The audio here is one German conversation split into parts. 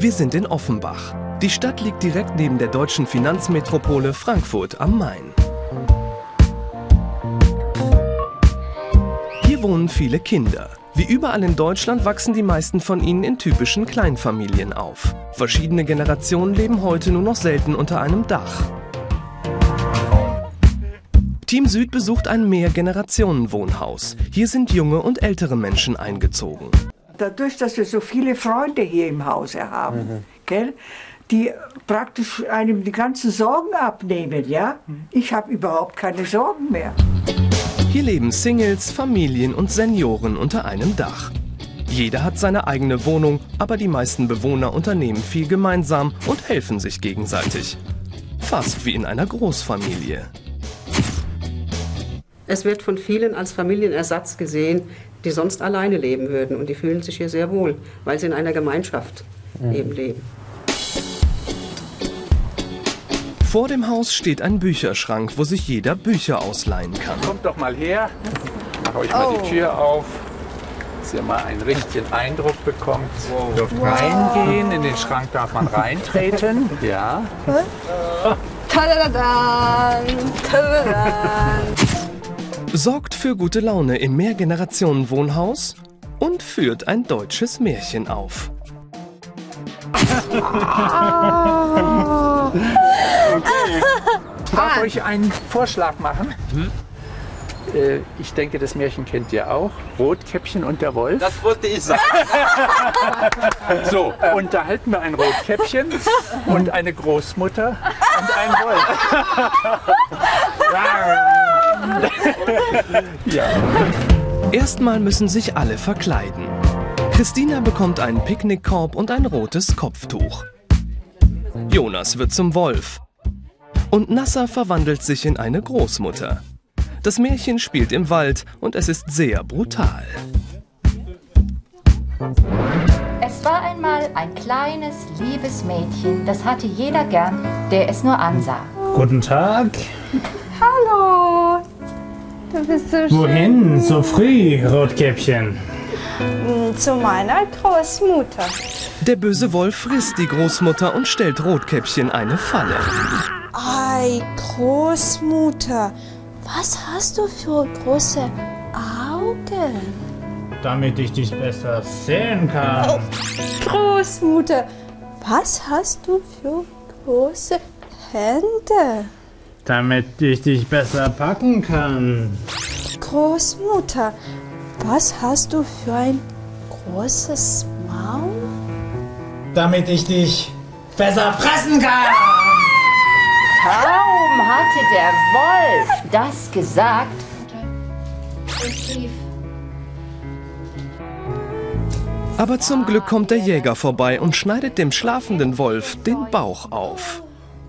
Wir sind in Offenbach. Die Stadt liegt direkt neben der deutschen Finanzmetropole Frankfurt am Main. Hier wohnen viele Kinder. Wie überall in Deutschland wachsen die meisten von ihnen in typischen Kleinfamilien auf. Verschiedene Generationen leben heute nur noch selten unter einem Dach. Team Süd besucht ein Mehrgenerationenwohnhaus. Hier sind junge und ältere Menschen eingezogen. Dadurch, dass wir so viele Freunde hier im Hause haben, mhm. gell, die praktisch einem die ganzen Sorgen abnehmen, ja? Ich habe überhaupt keine Sorgen mehr. Hier leben Singles, Familien und Senioren unter einem Dach. Jeder hat seine eigene Wohnung, aber die meisten Bewohner unternehmen viel gemeinsam und helfen sich gegenseitig. Fast wie in einer Großfamilie. Es wird von vielen als Familienersatz gesehen, die sonst alleine leben würden. Und die fühlen sich hier sehr wohl, weil sie in einer Gemeinschaft mhm. eben leben. Vor dem Haus steht ein Bücherschrank, wo sich jeder Bücher ausleihen kann. Kommt doch mal her, mach euch mal oh. die Tür auf, dass ihr mal einen richtigen Eindruck bekommt. Wow. Dürft wow. reingehen, in den Schrank darf man reintreten. ja. Tadadadan, tadadadan sorgt für gute Laune im Mehrgenerationenwohnhaus und führt ein deutsches Märchen auf. okay. Darf ich euch einen Vorschlag machen? Äh, ich denke, das Märchen kennt ihr auch. Rotkäppchen und der Wolf. Das wollte ich sagen. so, unterhalten wir ein Rotkäppchen und eine Großmutter und einen Wolf. ja. Erstmal müssen sich alle verkleiden. Christina bekommt einen Picknickkorb und ein rotes Kopftuch. Jonas wird zum Wolf. Und Nasser verwandelt sich in eine Großmutter. Das Märchen spielt im Wald und es ist sehr brutal. Es war einmal ein kleines, liebes Mädchen, das hatte jeder gern, der es nur ansah. Guten Tag. Hallo. Du bist so schön. Wohin so früh, Rotkäppchen? Hm, zu meiner Großmutter. Der böse Wolf frisst die Großmutter und stellt Rotkäppchen eine Falle. Ei, Großmutter, was hast du für große Augen? Damit ich dich besser sehen kann. Oh, Großmutter, was hast du für große Hände? Damit ich dich besser packen kann. Großmutter, was hast du für ein großes Maul? Damit ich dich besser fressen kann. Kaum hatte der Wolf das gesagt, aber zum Glück kommt der Jäger vorbei und schneidet dem schlafenden Wolf den Bauch auf.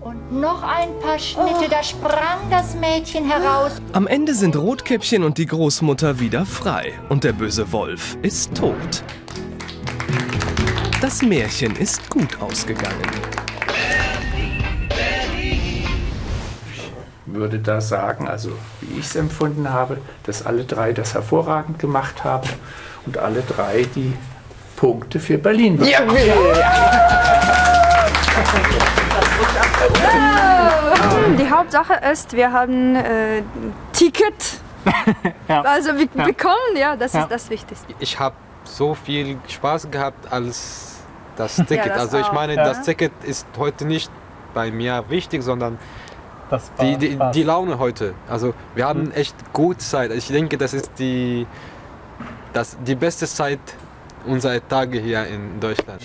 Und noch ein paar Schnitte, da sprang das Mädchen heraus. Am Ende sind Rotkäppchen und die Großmutter wieder frei und der böse Wolf ist tot. Das Märchen ist gut ausgegangen. würde da sagen, also wie ich es empfunden habe, dass alle drei das hervorragend gemacht haben und alle drei die Punkte für Berlin bekommen. Ja. Die Hauptsache ist, wir haben äh, Ticket. ja. Also wir ja. bekommen, ja, das ist das Wichtigste. Ich habe so viel Spaß gehabt als das Ticket. Das also ich auch. meine, das Ticket ist heute nicht bei mir wichtig, sondern die, die, die, Laune heute. Also wir haben mhm. echt gute Zeit. Ich denke, das ist die, das, die beste Zeit unserer Tage hier in Deutschland.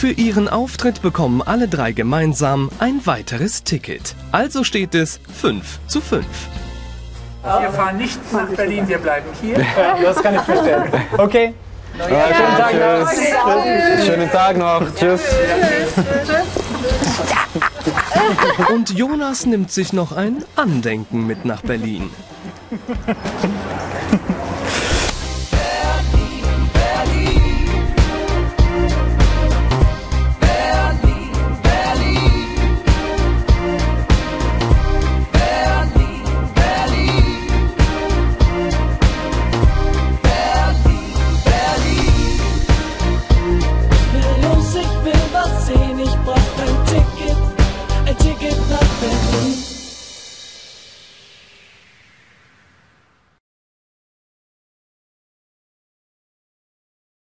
Für ihren Auftritt bekommen alle drei gemeinsam ein weiteres Ticket. Also steht es 5 zu 5. Wir fahren nicht nach Berlin, wir bleiben hier. Das kann ich verstehen. Okay. Ja, schönen Tag noch. Schönen Tag noch. Tschüss. Und Jonas nimmt sich noch ein Andenken mit nach Berlin.